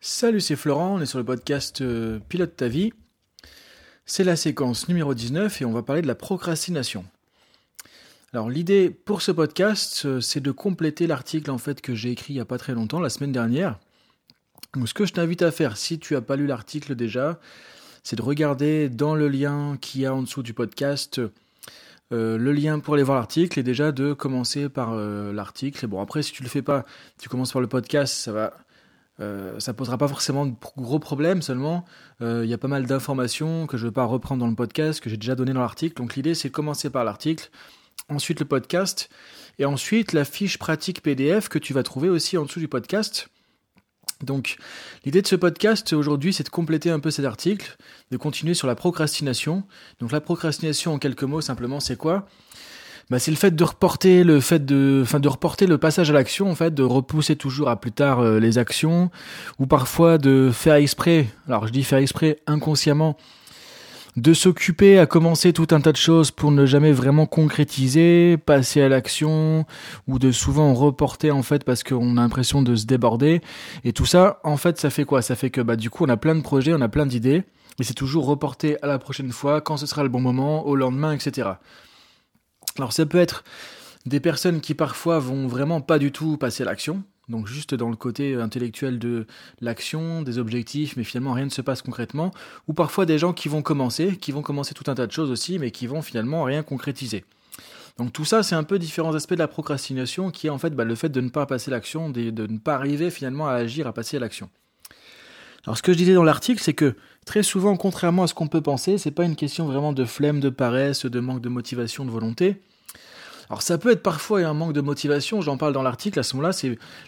Salut, c'est Florent, on est sur le podcast euh, Pilote ta vie. C'est la séquence numéro 19 et on va parler de la procrastination. Alors l'idée pour ce podcast, euh, c'est de compléter l'article en fait que j'ai écrit il n'y a pas très longtemps, la semaine dernière. Donc ce que je t'invite à faire, si tu n'as pas lu l'article déjà, c'est de regarder dans le lien qu'il y a en dessous du podcast euh, le lien pour aller voir l'article et déjà de commencer par l'article. Et bon après si tu le fais pas, tu commences par le podcast, ça va euh, ça posera pas forcément de gros problèmes, seulement euh, il y a pas mal d'informations que je ne vais pas reprendre dans le podcast, que j'ai déjà donné dans l'article. Donc l'idée c'est de commencer par l'article, ensuite le podcast, et ensuite la fiche pratique PDF que tu vas trouver aussi en dessous du podcast. Donc l'idée de ce podcast aujourd'hui c'est de compléter un peu cet article, de continuer sur la procrastination. Donc la procrastination en quelques mots simplement c'est quoi? Bah, c'est le fait de reporter le fait de enfin de reporter le passage à l'action en fait de repousser toujours à plus tard euh, les actions ou parfois de faire exprès alors je dis faire exprès inconsciemment de s'occuper à commencer tout un tas de choses pour ne jamais vraiment concrétiser, passer à l'action, ou de souvent reporter en fait parce qu'on a l'impression de se déborder. Et tout ça, en fait, ça fait quoi? Ça fait que bah du coup, on a plein de projets, on a plein d'idées, et c'est toujours reporté à la prochaine fois, quand ce sera le bon moment, au lendemain, etc. Alors ça peut être des personnes qui parfois vont vraiment pas du tout passer à l'action, donc juste dans le côté intellectuel de l'action, des objectifs, mais finalement rien ne se passe concrètement, ou parfois des gens qui vont commencer, qui vont commencer tout un tas de choses aussi, mais qui vont finalement rien concrétiser. Donc tout ça, c'est un peu différents aspects de la procrastination, qui est en fait bah, le fait de ne pas passer l'action, de, de ne pas arriver finalement à agir, à passer à l'action. Alors ce que je disais dans l'article, c'est que très souvent, contrairement à ce qu'on peut penser, c'est pas une question vraiment de flemme, de paresse, de manque de motivation, de volonté. Alors ça peut être parfois un manque de motivation, j'en parle dans l'article, à ce moment-là,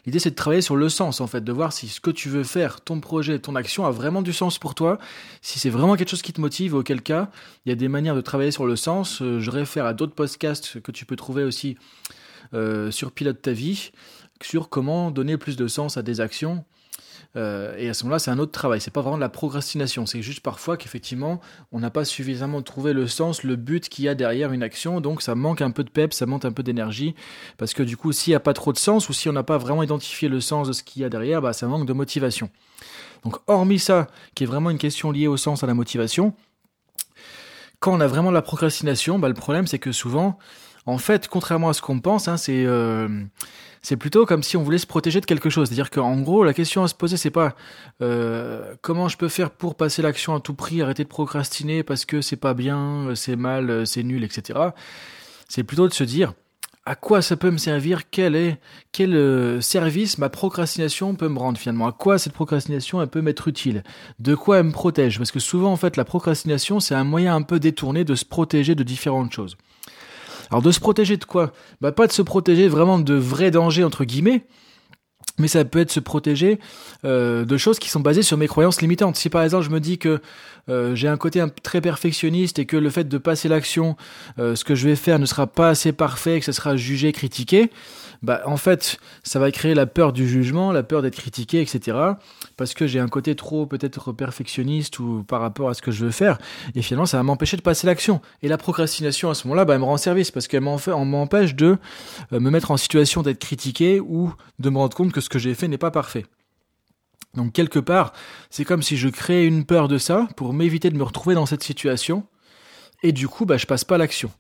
l'idée c'est de travailler sur le sens en fait, de voir si ce que tu veux faire, ton projet, ton action a vraiment du sens pour toi, si c'est vraiment quelque chose qui te motive, auquel cas, il y a des manières de travailler sur le sens, euh, je réfère à d'autres podcasts que tu peux trouver aussi euh, sur Pilote ta vie, sur comment donner plus de sens à des actions. Euh, et à ce moment-là, c'est un autre travail. C'est pas vraiment de la procrastination. C'est juste parfois qu'effectivement, on n'a pas suffisamment trouvé le sens, le but qu'il y a derrière une action. Donc, ça manque un peu de pep, ça manque un peu d'énergie. Parce que du coup, s'il n'y a pas trop de sens ou si on n'a pas vraiment identifié le sens de ce qu'il y a derrière, bah, ça manque de motivation. Donc, hormis ça, qui est vraiment une question liée au sens, à la motivation, quand on a vraiment de la procrastination, bah, le problème, c'est que souvent, en fait, contrairement à ce qu'on pense, hein, c'est euh, c'est plutôt comme si on voulait se protéger de quelque chose. C'est-à-dire qu'en gros, la question à se poser, c'est pas euh, comment je peux faire pour passer l'action à tout prix, arrêter de procrastiner parce que c'est pas bien, c'est mal, c'est nul, etc. C'est plutôt de se dire à quoi ça peut me servir, quel est quel euh, service ma procrastination peut me rendre finalement, à quoi cette procrastination elle peut m'être utile, de quoi elle me protège, parce que souvent en fait la procrastination c'est un moyen un peu détourné de se protéger de différentes choses. Alors de se protéger de quoi? Bah pas de se protéger vraiment de vrais dangers entre guillemets, mais ça peut être se protéger euh, de choses qui sont basées sur mes croyances limitantes. Si par exemple je me dis que euh, j'ai un côté très perfectionniste et que le fait de passer l'action, euh, ce que je vais faire ne sera pas assez parfait, que ça sera jugé, critiqué, bah en fait ça va créer la peur du jugement, la peur d'être critiqué, etc. Parce que j'ai un côté trop peut-être perfectionniste ou par rapport à ce que je veux faire, et finalement ça va m'empêcher de passer l'action. Et la procrastination à ce moment-là, bah, elle me rend service parce qu'elle m'empêche de me mettre en situation d'être critiqué ou de me rendre compte que ce que j'ai fait n'est pas parfait. Donc quelque part, c'est comme si je créais une peur de ça pour m'éviter de me retrouver dans cette situation, et du coup, bah, je passe pas l'action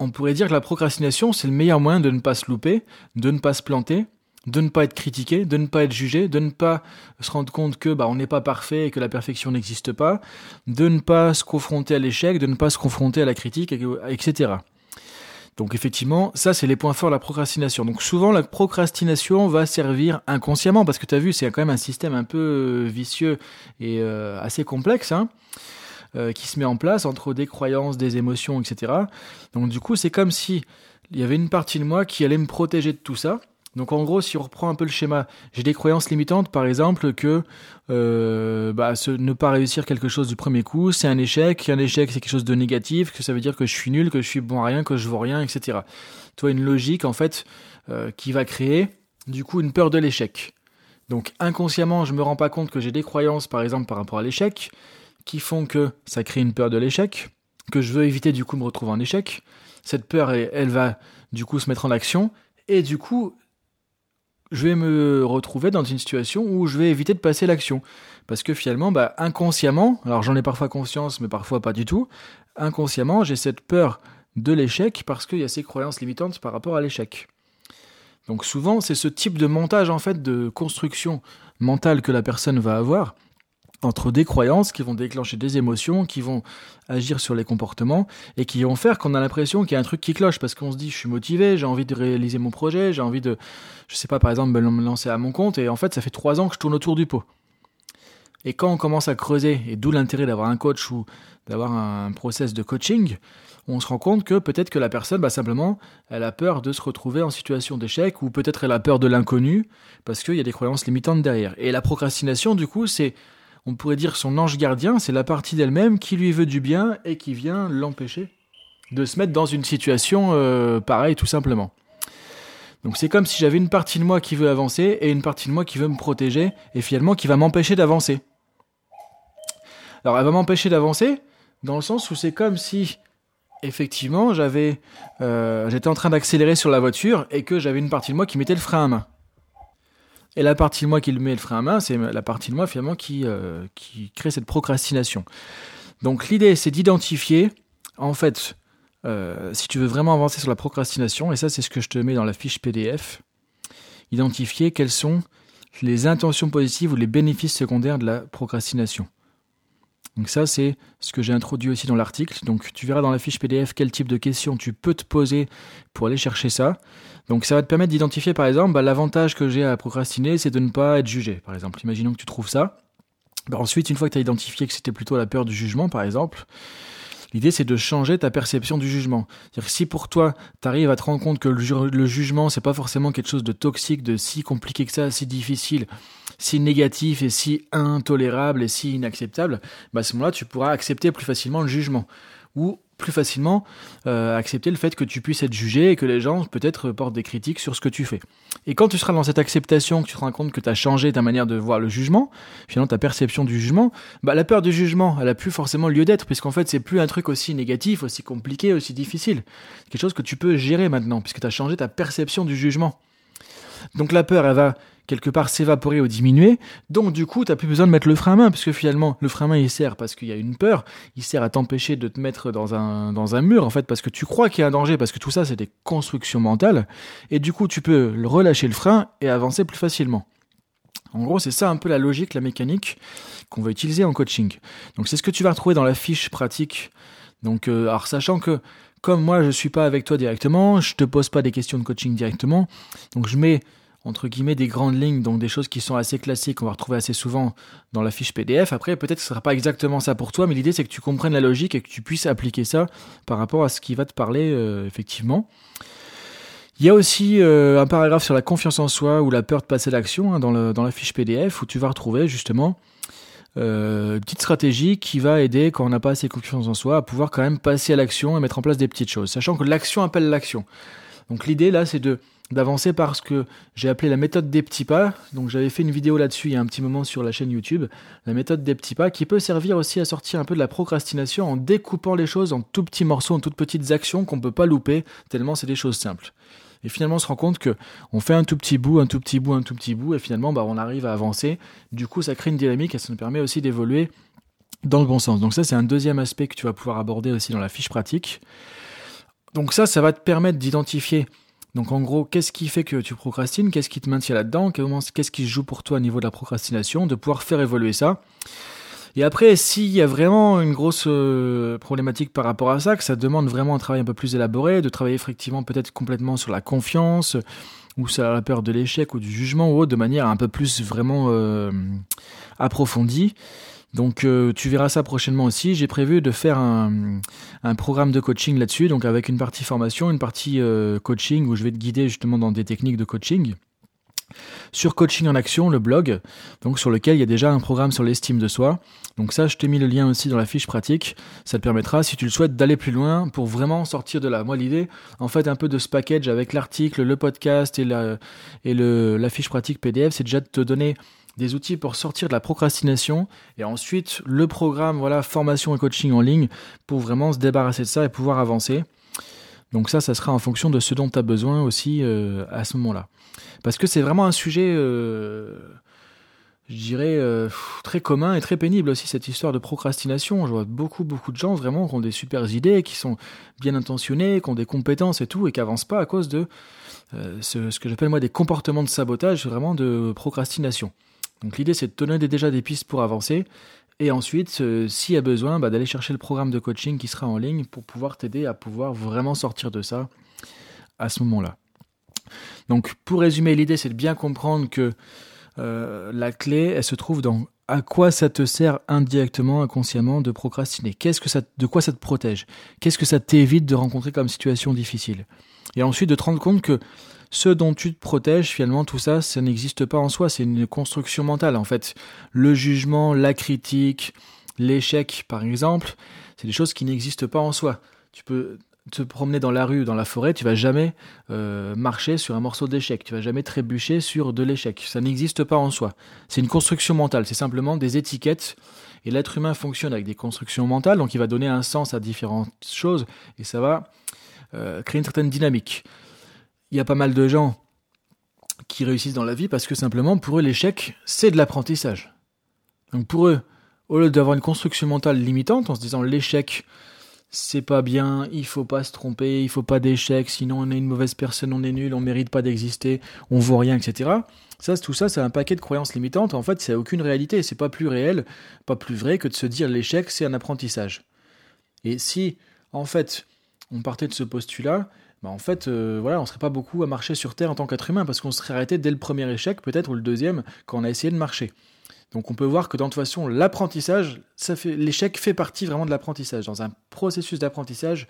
on pourrait dire que la procrastination, c'est le meilleur moyen de ne pas se louper, de ne pas se planter, de ne pas être critiqué, de ne pas être jugé, de ne pas se rendre compte que bah, on n'est pas parfait et que la perfection n'existe pas, de ne pas se confronter à l'échec, de ne pas se confronter à la critique, etc. Donc effectivement, ça c'est les points forts de la procrastination. Donc souvent la procrastination va servir inconsciemment parce que tu as vu, c'est quand même un système un peu euh, vicieux et euh, assez complexe. Hein euh, qui se met en place entre des croyances, des émotions, etc. Donc du coup, c'est comme si il y avait une partie de moi qui allait me protéger de tout ça. Donc en gros, si on reprend un peu le schéma, j'ai des croyances limitantes, par exemple que euh, bah, ne pas réussir quelque chose du premier coup, c'est un échec, un échec c'est quelque chose de négatif, que ça veut dire que je suis nul, que je suis bon à rien, que je vaux rien, etc. Toi, une logique en fait euh, qui va créer du coup une peur de l'échec. Donc inconsciemment, je me rends pas compte que j'ai des croyances, par exemple par rapport à l'échec, qui font que ça crée une peur de l'échec, que je veux éviter du coup me retrouver en échec. Cette peur, elle, va du coup se mettre en action, et du coup, je vais me retrouver dans une situation où je vais éviter de passer l'action. Parce que finalement, bah, inconsciemment, alors j'en ai parfois conscience, mais parfois pas du tout, inconsciemment, j'ai cette peur de l'échec parce qu'il y a ces croyances limitantes par rapport à l'échec. Donc souvent, c'est ce type de montage, en fait, de construction mentale que la personne va avoir entre des croyances qui vont déclencher des émotions, qui vont agir sur les comportements et qui vont faire qu'on a l'impression qu'il y a un truc qui cloche parce qu'on se dit je suis motivé, j'ai envie de réaliser mon projet, j'ai envie de, je sais pas par exemple, me lancer à mon compte et en fait ça fait trois ans que je tourne autour du pot. Et quand on commence à creuser, et d'où l'intérêt d'avoir un coach ou d'avoir un process de coaching, on se rend compte que peut-être que la personne, bah, simplement, elle a peur de se retrouver en situation d'échec, ou peut-être elle a peur de l'inconnu, parce qu'il y a des croyances limitantes derrière. Et la procrastination, du coup, c'est on pourrait dire son ange gardien, c'est la partie d'elle-même qui lui veut du bien et qui vient l'empêcher de se mettre dans une situation euh, pareille tout simplement. Donc c'est comme si j'avais une partie de moi qui veut avancer et une partie de moi qui veut me protéger et finalement qui va m'empêcher d'avancer. Alors elle va m'empêcher d'avancer dans le sens où c'est comme si effectivement j'avais euh, j'étais en train d'accélérer sur la voiture et que j'avais une partie de moi qui mettait le frein à main. Et la partie de moi qui le met le frein à main, c'est la partie de moi finalement qui, euh, qui crée cette procrastination. Donc l'idée, c'est d'identifier, en fait, euh, si tu veux vraiment avancer sur la procrastination, et ça c'est ce que je te mets dans la fiche PDF, identifier quelles sont les intentions positives ou les bénéfices secondaires de la procrastination. Donc ça, c'est ce que j'ai introduit aussi dans l'article. Donc tu verras dans la fiche PDF quel type de questions tu peux te poser pour aller chercher ça. Donc ça va te permettre d'identifier par exemple, bah, l'avantage que j'ai à procrastiner, c'est de ne pas être jugé. Par exemple, imaginons que tu trouves ça. Bah, ensuite, une fois que tu as identifié que c'était plutôt la peur du jugement, par exemple, L'idée, c'est de changer ta perception du jugement. C'est-à-dire si pour toi, tu arrives à te rendre compte que le, le jugement, c'est pas forcément quelque chose de toxique, de si compliqué que ça, si difficile, si négatif et si intolérable et si inacceptable, bah à ce moment-là, tu pourras accepter plus facilement le jugement. Ou plus facilement euh, accepter le fait que tu puisses être jugé et que les gens peut-être portent des critiques sur ce que tu fais. Et quand tu seras dans cette acceptation, que tu te rends compte que tu as changé ta manière de voir le jugement, finalement ta perception du jugement, bah la peur du jugement, elle a plus forcément lieu d'être puisqu'en fait c'est plus un truc aussi négatif, aussi compliqué, aussi difficile. C'est quelque chose que tu peux gérer maintenant puisque tu as changé ta perception du jugement. Donc la peur, elle va quelque part s'évaporer ou diminuer. Donc du coup, tu n'as plus besoin de mettre le frein à main, puisque finalement, le frein à main, il sert parce qu'il y a une peur, il sert à t'empêcher de te mettre dans un, mur, en fait, parce que tu crois qu'il y a un danger, parce que tout ça, c'est des constructions mentales. Et du coup, tu peux relâcher le frein et avancer plus facilement. En gros, c'est ça un peu la logique, la mécanique qu'on va utiliser en coaching. Donc c'est ce que tu vas retrouver dans la fiche pratique. Donc, euh, alors sachant que comme moi je suis pas avec toi directement, je te pose pas des questions de coaching directement, donc je mets entre guillemets des grandes lignes, donc des choses qui sont assez classiques, qu'on va retrouver assez souvent dans la fiche PDF. Après, peut-être que ce sera pas exactement ça pour toi, mais l'idée c'est que tu comprennes la logique et que tu puisses appliquer ça par rapport à ce qui va te parler euh, effectivement. Il y a aussi euh, un paragraphe sur la confiance en soi ou la peur de passer à l'action hein, dans, dans, la fiche PDF où tu vas retrouver justement euh, une petite stratégie qui va aider quand on n'a pas assez confiance en soi à pouvoir quand même passer à l'action et mettre en place des petites choses, sachant que l'action appelle l'action. Donc l'idée là c'est de d'avancer parce que j'ai appelé la méthode des petits pas. Donc j'avais fait une vidéo là-dessus il y a un petit moment sur la chaîne YouTube, la méthode des petits pas, qui peut servir aussi à sortir un peu de la procrastination en découpant les choses en tout petits morceaux, en toutes petites actions qu'on ne peut pas louper, tellement c'est des choses simples. Et finalement, on se rend compte que on fait un tout petit bout, un tout petit bout, un tout petit bout, et finalement, bah, on arrive à avancer. Du coup, ça crée une dynamique et ça nous permet aussi d'évoluer dans le bon sens. Donc ça, c'est un deuxième aspect que tu vas pouvoir aborder aussi dans la fiche pratique. Donc ça, ça va te permettre d'identifier donc en gros, qu'est-ce qui fait que tu procrastines? Qu'est-ce qui te maintient là-dedans? Qu'est-ce qui joue pour toi au niveau de la procrastination? De pouvoir faire évoluer ça. Et après, s'il y a vraiment une grosse euh, problématique par rapport à ça, que ça demande vraiment un travail un peu plus élaboré, de travailler effectivement peut-être complètement sur la confiance, ou sur la peur de l'échec ou du jugement, ou autre, de manière un peu plus vraiment euh, approfondie, donc euh, tu verras ça prochainement aussi. J'ai prévu de faire un, programme de coaching là-dessus, donc avec une partie formation, une partie euh, coaching où je vais te guider justement dans des techniques de coaching. Sur Coaching en Action, le blog, donc sur lequel il y a déjà un programme sur l'estime de soi. Donc ça, je t'ai mis le lien aussi dans la fiche pratique. Ça te permettra, si tu le souhaites, d'aller plus loin pour vraiment sortir de là. Moi, l'idée, en fait, un peu de ce package avec l'article, le podcast et la, la fiche pratique PDF, c'est déjà de te donner des outils pour sortir de la procrastination et ensuite le programme voilà formation et coaching en ligne pour vraiment se débarrasser de ça et pouvoir avancer. Donc ça, ça sera en fonction de ce dont tu as besoin aussi euh, à ce moment-là. Parce que c'est vraiment un sujet, euh, je dirais, euh, très commun et très pénible aussi, cette histoire de procrastination. Je vois beaucoup, beaucoup de gens vraiment qui ont des super idées, qui sont bien intentionnés, qui ont des compétences et tout, et qui avancent pas à cause de ce, que j'appelle moi des comportements de sabotage, vraiment de procrastination. Donc l'idée, c'est de te donner déjà des pistes pour avancer et ensuite, euh, s'il y a besoin, bah, d'aller chercher le programme de coaching qui sera en ligne pour pouvoir t'aider à pouvoir vraiment sortir de ça à ce moment-là. Donc pour résumer, l'idée c'est de bien comprendre que euh, la clé, elle se trouve dans à quoi ça te sert indirectement, inconsciemment de procrastiner. Qu'est-ce que ça, de quoi ça te protège? Qu'est-ce que ça t'évite de rencontrer comme situation difficile? Et ensuite de te rendre compte que ce dont tu te protèges, finalement, tout ça, ça n'existe pas en soi, c'est une construction mentale, en fait. Le jugement, la critique, l'échec, par exemple, c'est des choses qui n'existent pas en soi. Tu peux te promener dans la rue, dans la forêt, tu vas jamais euh, marcher sur un morceau d'échec, tu vas jamais trébucher sur de l'échec. Ça n'existe pas en soi. C'est une construction mentale, c'est simplement des étiquettes. Et l'être humain fonctionne avec des constructions mentales, donc il va donner un sens à différentes choses et ça va euh, créer une certaine dynamique il y a pas mal de gens qui réussissent dans la vie parce que simplement pour eux l'échec c'est de l'apprentissage. Donc pour eux, au lieu d'avoir une construction mentale limitante en se disant l'échec c'est pas bien, il faut pas se tromper, il faut pas d'échec, sinon on est une mauvaise personne, on est nul, on mérite pas d'exister, on vaut rien, etc. Ça, tout ça, c'est un paquet de croyances limitantes. En fait, c'est aucune réalité. C'est pas plus réel, pas plus vrai que de se dire l'échec, c'est un apprentissage. Et si, en fait, on partait de ce postulat, bah, en fait, euh, voilà, on serait pas beaucoup à marcher sur Terre en tant qu'être humain, parce qu'on serait arrêté dès le premier échec, peut-être, ou le deuxième, quand on a essayé de marcher. Donc on peut voir que dans toute façon, l'apprentissage, l'échec fait partie vraiment de l'apprentissage. Dans un processus d'apprentissage,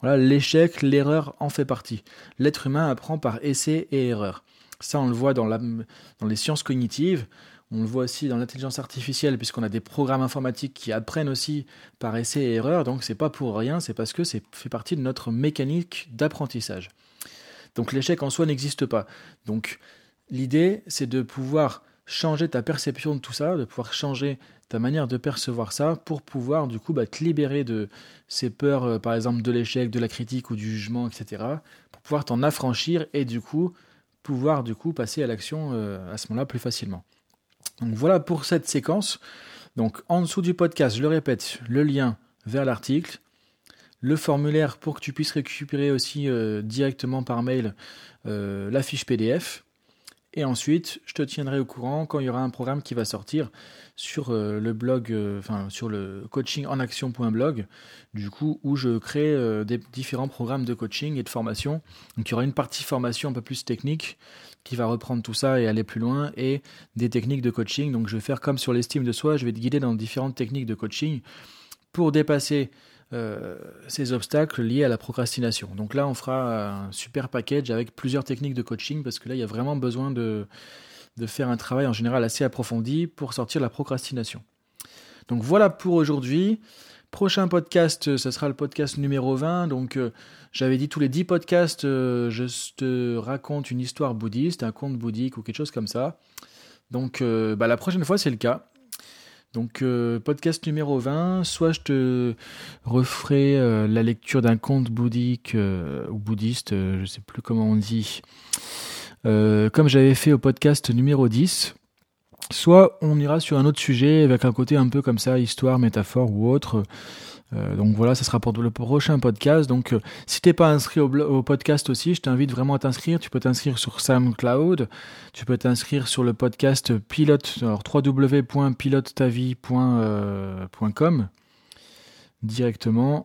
voilà, l'échec, l'erreur en fait partie. L'être humain apprend par essai et erreur. Ça, on le voit dans, dans les sciences cognitives. On le voit aussi dans l'intelligence artificielle, puisqu'on a des programmes informatiques qui apprennent aussi par essai et erreur. Donc c'est pas pour rien, c'est parce que c'est fait partie de notre mécanique d'apprentissage. Donc l'échec en soi n'existe pas. Donc l'idée, c'est de pouvoir changer ta perception de tout ça, de pouvoir changer ta manière de percevoir ça pour pouvoir du coup bah, te libérer de ces peurs, euh, par exemple de l'échec, de la critique ou du jugement, etc. Pour pouvoir t'en affranchir et du coup pouvoir du coup passer à l'action euh, à ce moment-là plus facilement. Donc voilà pour cette séquence. Donc en dessous du podcast, je le répète, le lien vers l'article, le formulaire pour que tu puisses récupérer aussi euh, directement par mail euh, la fiche PDF. Et ensuite, je te tiendrai au courant quand il y aura un programme qui va sortir sur euh, le blog, enfin sur le coachingenaction.blog, du coup où je crée des différents programmes de coaching et de formation. Donc il y aura une partie formation un peu plus technique qui va reprendre tout ça et aller plus loin et des techniques de coaching. Donc je vais faire comme sur l'estime de soi, je vais te guider dans différentes techniques de coaching pour dépasser ces obstacles liés à la procrastination. Donc là, on fera un super package avec plusieurs techniques de coaching parce que là, il y a vraiment besoin de, de faire un travail en général assez approfondi pour sortir la procrastination. Donc voilà pour aujourd'hui. Prochain podcast, ce sera le podcast numéro 20. Donc euh, j'avais dit tous les 10 podcasts, euh, je te raconte une histoire bouddhiste, un conte bouddhique ou quelque chose comme ça. Donc euh, bah, la prochaine fois, c'est le cas. Donc podcast numéro 20, soit je te referai la lecture d'un conte bouddhique ou bouddhiste, je ne sais plus comment on dit, euh, comme j'avais fait au podcast numéro 10. Soit on ira sur un autre sujet avec un côté un peu comme ça, histoire, métaphore ou autre. Euh, donc voilà, ça sera pour le prochain podcast. Donc euh, si t'es pas inscrit au, podcast aussi, je t'invite vraiment à t'inscrire. Tu peux t'inscrire sur SoundCloud, tu peux t'inscrire sur le podcast pilote, www.pilotetavie.com directement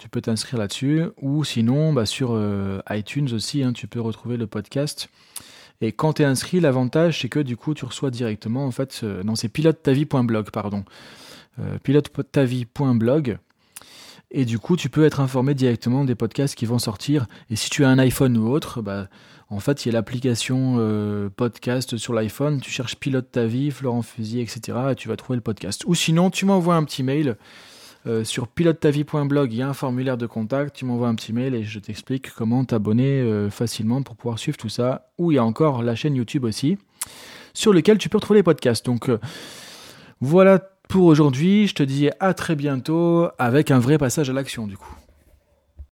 tu peux t'inscrire là-dessus. Ou sinon, bah, sur euh, iTunes aussi, hein, tu peux retrouver le podcast. Et quand tu es inscrit, l'avantage, c'est que du coup, tu reçois directement, en fait, non, c'est pilotetavie.blog, pardon. Euh, pilotetavie.blog. Et du coup, tu peux être informé directement des podcasts qui vont sortir. Et si tu as un iPhone ou autre, bah, en fait, il y a l'application euh, podcast sur l'iPhone. Tu cherches Pilote ta vie, Florent Fusil, etc. Et tu vas trouver le podcast. Ou sinon, tu m'envoies un petit mail euh, sur pilotetavie.blog, il y a un formulaire de contact. Tu m'envoies un petit mail et je t'explique comment t'abonner euh, facilement pour pouvoir suivre tout ça. Ou il y a encore la chaîne YouTube aussi, sur lequel tu peux retrouver les podcasts. Donc euh, voilà pour aujourd'hui. Je te dis à très bientôt avec un vrai passage à l'action du coup.